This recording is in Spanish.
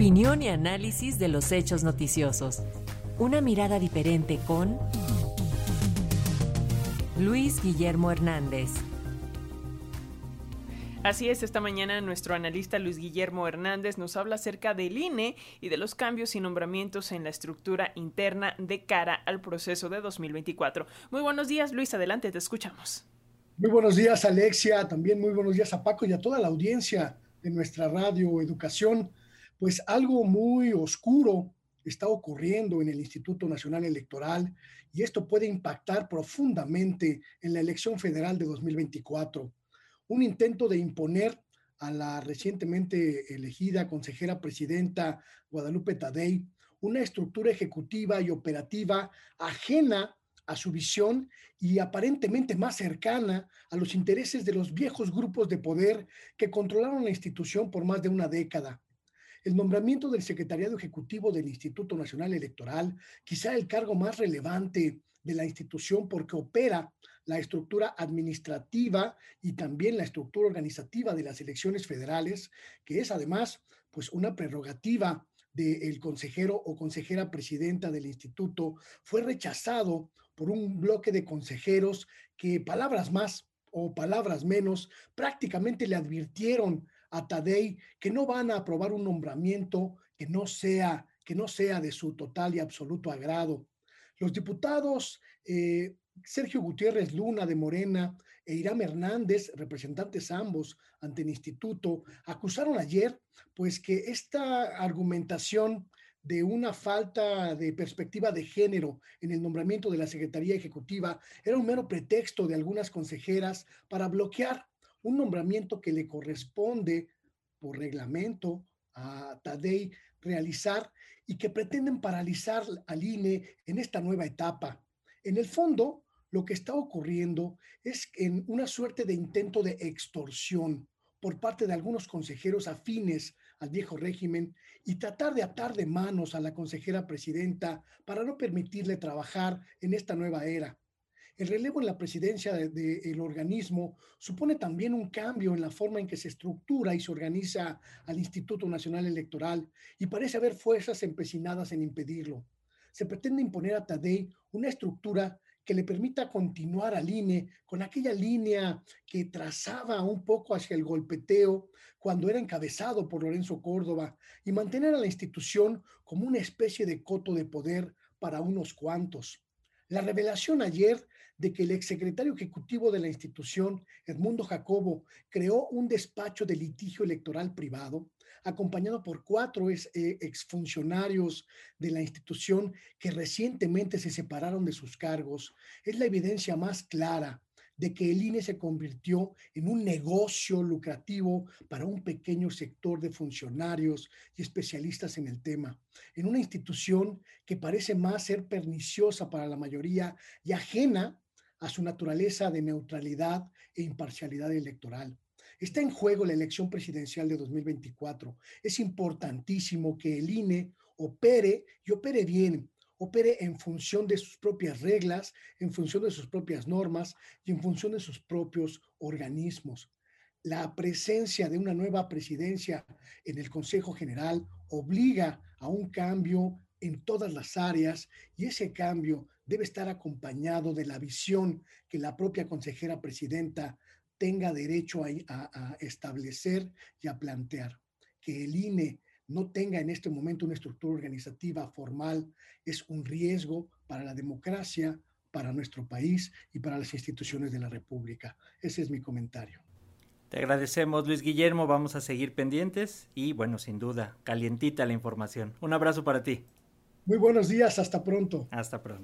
Opinión y análisis de los hechos noticiosos. Una mirada diferente con Luis Guillermo Hernández. Así es, esta mañana nuestro analista Luis Guillermo Hernández nos habla acerca del INE y de los cambios y nombramientos en la estructura interna de cara al proceso de 2024. Muy buenos días, Luis, adelante, te escuchamos. Muy buenos días, Alexia, también muy buenos días a Paco y a toda la audiencia de nuestra radio Educación. Pues algo muy oscuro está ocurriendo en el Instituto Nacional Electoral y esto puede impactar profundamente en la elección federal de 2024. Un intento de imponer a la recientemente elegida consejera presidenta Guadalupe Tadei una estructura ejecutiva y operativa ajena a su visión y aparentemente más cercana a los intereses de los viejos grupos de poder que controlaron la institución por más de una década. El nombramiento del Secretariado Ejecutivo del Instituto Nacional Electoral, quizá el cargo más relevante de la institución porque opera la estructura administrativa y también la estructura organizativa de las elecciones federales, que es además pues una prerrogativa del consejero o consejera presidenta del instituto, fue rechazado por un bloque de consejeros que palabras más o palabras menos prácticamente le advirtieron a Tadei que no van a aprobar un nombramiento que no sea que no sea de su total y absoluto agrado. Los diputados eh, Sergio Gutiérrez Luna de Morena e Irán Hernández, representantes ambos ante el instituto, acusaron ayer pues que esta argumentación de una falta de perspectiva de género en el nombramiento de la Secretaría Ejecutiva era un mero pretexto de algunas consejeras para bloquear un nombramiento que le corresponde por reglamento a Tadei realizar y que pretenden paralizar al INE en esta nueva etapa. En el fondo, lo que está ocurriendo es en una suerte de intento de extorsión por parte de algunos consejeros afines al viejo régimen y tratar de atar de manos a la consejera presidenta para no permitirle trabajar en esta nueva era. El relevo en la presidencia del organismo supone también un cambio en la forma en que se estructura y se organiza al Instituto Nacional Electoral y parece haber fuerzas empecinadas en impedirlo. Se pretende imponer a Tadei una estructura que le permita continuar al INE con aquella línea que trazaba un poco hacia el golpeteo cuando era encabezado por Lorenzo Córdoba y mantener a la institución como una especie de coto de poder para unos cuantos. La revelación ayer de que el exsecretario ejecutivo de la institución, Edmundo Jacobo, creó un despacho de litigio electoral privado, acompañado por cuatro ex, eh, exfuncionarios de la institución que recientemente se separaron de sus cargos, es la evidencia más clara de que el INE se convirtió en un negocio lucrativo para un pequeño sector de funcionarios y especialistas en el tema, en una institución que parece más ser perniciosa para la mayoría y ajena a su naturaleza de neutralidad e imparcialidad electoral. Está en juego la elección presidencial de 2024. Es importantísimo que el INE opere y opere bien, opere en función de sus propias reglas, en función de sus propias normas y en función de sus propios organismos. La presencia de una nueva presidencia en el Consejo General obliga a un cambio en todas las áreas y ese cambio debe estar acompañado de la visión que la propia consejera presidenta tenga derecho a, establecer y a plantear. Que el INE no tenga en este momento una estructura organizativa formal es un riesgo para la democracia, para nuestro país y para las instituciones de la República. Ese es mi comentario. Te agradecemos, Luis Guillermo. Vamos a seguir pendientes y, bueno, sin duda, calientita la información. Un abrazo para ti. Muy buenos días. Hasta pronto. Hasta pronto.